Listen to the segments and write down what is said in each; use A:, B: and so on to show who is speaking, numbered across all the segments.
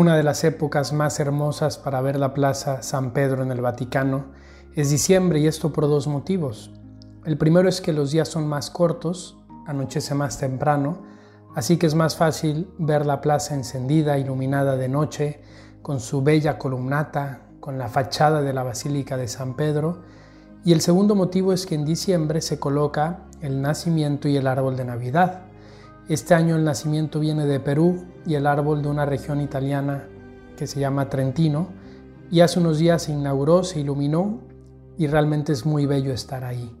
A: Una de las épocas más hermosas para ver la Plaza San Pedro en el Vaticano es diciembre y esto por dos motivos. El primero es que los días son más cortos, anochece más temprano, así que es más fácil ver la plaza encendida, iluminada de noche, con su bella columnata, con la fachada de la Basílica de San Pedro. Y el segundo motivo es que en diciembre se coloca el nacimiento y el árbol de Navidad. Este año el nacimiento viene de Perú y el árbol de una región italiana que se llama Trentino. Y hace unos días se inauguró, se iluminó y realmente es muy bello estar ahí.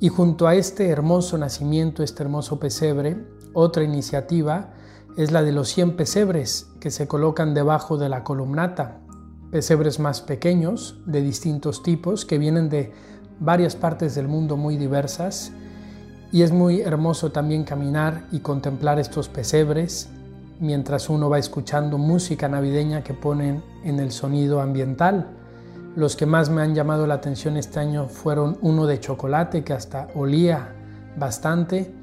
A: Y junto a este hermoso nacimiento, este hermoso pesebre, otra iniciativa es la de los 100 pesebres que se colocan debajo de la columnata. Pesebres más pequeños, de distintos tipos, que vienen de varias partes del mundo muy diversas y es muy hermoso también caminar y contemplar estos pesebres mientras uno va escuchando música navideña que ponen en el sonido ambiental. Los que más me han llamado la atención este año fueron uno de chocolate que hasta olía bastante,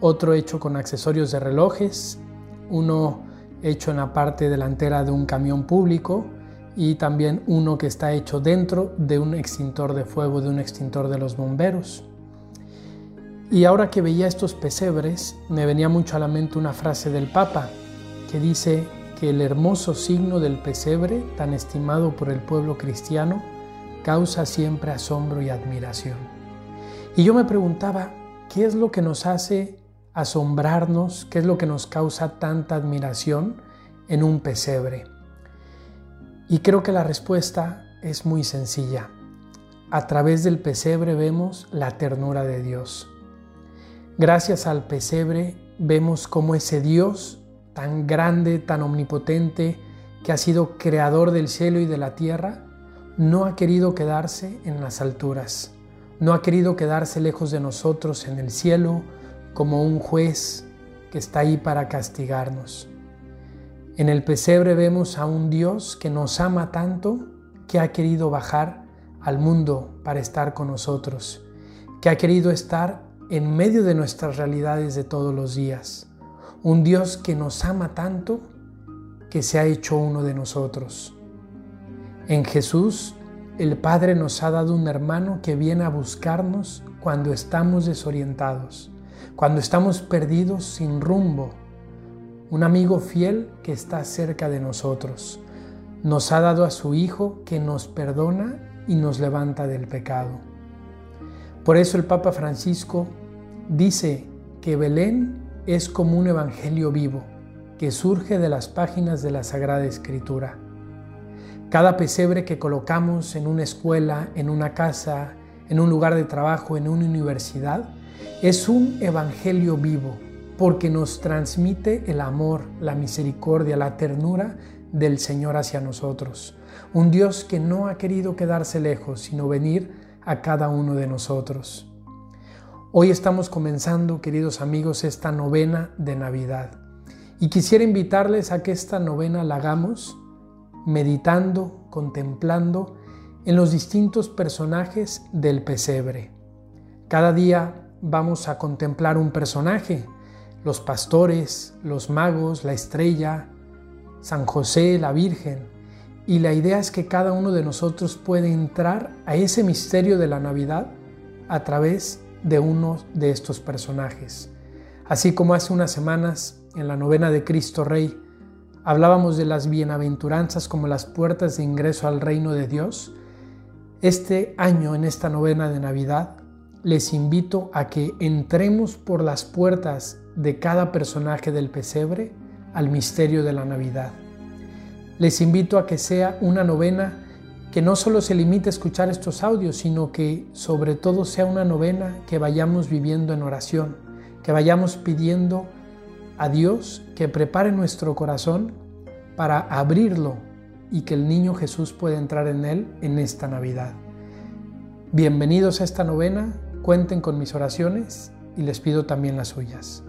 A: otro hecho con accesorios de relojes, uno hecho en la parte delantera de un camión público y también uno que está hecho dentro de un extintor de fuego, de un extintor de los bomberos. Y ahora que veía estos pesebres, me venía mucho a la mente una frase del Papa que dice que el hermoso signo del pesebre, tan estimado por el pueblo cristiano, causa siempre asombro y admiración. Y yo me preguntaba, ¿qué es lo que nos hace asombrarnos? ¿Qué es lo que nos causa tanta admiración en un pesebre? Y creo que la respuesta es muy sencilla. A través del pesebre vemos la ternura de Dios. Gracias al pesebre vemos cómo ese Dios tan grande, tan omnipotente, que ha sido creador del cielo y de la tierra, no ha querido quedarse en las alturas, no ha querido quedarse lejos de nosotros en el cielo como un juez que está ahí para castigarnos. En el pesebre vemos a un Dios que nos ama tanto que ha querido bajar al mundo para estar con nosotros, que ha querido estar en medio de nuestras realidades de todos los días. Un Dios que nos ama tanto que se ha hecho uno de nosotros. En Jesús, el Padre nos ha dado un hermano que viene a buscarnos cuando estamos desorientados, cuando estamos perdidos sin rumbo. Un amigo fiel que está cerca de nosotros. Nos ha dado a su Hijo que nos perdona y nos levanta del pecado. Por eso el Papa Francisco dice que Belén es como un evangelio vivo que surge de las páginas de la Sagrada Escritura. Cada pesebre que colocamos en una escuela, en una casa, en un lugar de trabajo, en una universidad, es un evangelio vivo porque nos transmite el amor, la misericordia, la ternura del Señor hacia nosotros. Un Dios que no ha querido quedarse lejos, sino venir a cada uno de nosotros. Hoy estamos comenzando, queridos amigos, esta novena de Navidad. Y quisiera invitarles a que esta novena la hagamos meditando, contemplando en los distintos personajes del pesebre. Cada día vamos a contemplar un personaje, los pastores, los magos, la estrella, San José, la Virgen. Y la idea es que cada uno de nosotros puede entrar a ese misterio de la Navidad a través de uno de estos personajes. Así como hace unas semanas en la novena de Cristo Rey hablábamos de las bienaventuranzas como las puertas de ingreso al reino de Dios, este año en esta novena de Navidad les invito a que entremos por las puertas de cada personaje del pesebre al misterio de la Navidad. Les invito a que sea una novena que no solo se limite a escuchar estos audios, sino que sobre todo sea una novena que vayamos viviendo en oración, que vayamos pidiendo a Dios que prepare nuestro corazón para abrirlo y que el niño Jesús pueda entrar en él en esta Navidad. Bienvenidos a esta novena, cuenten con mis oraciones y les pido también las suyas.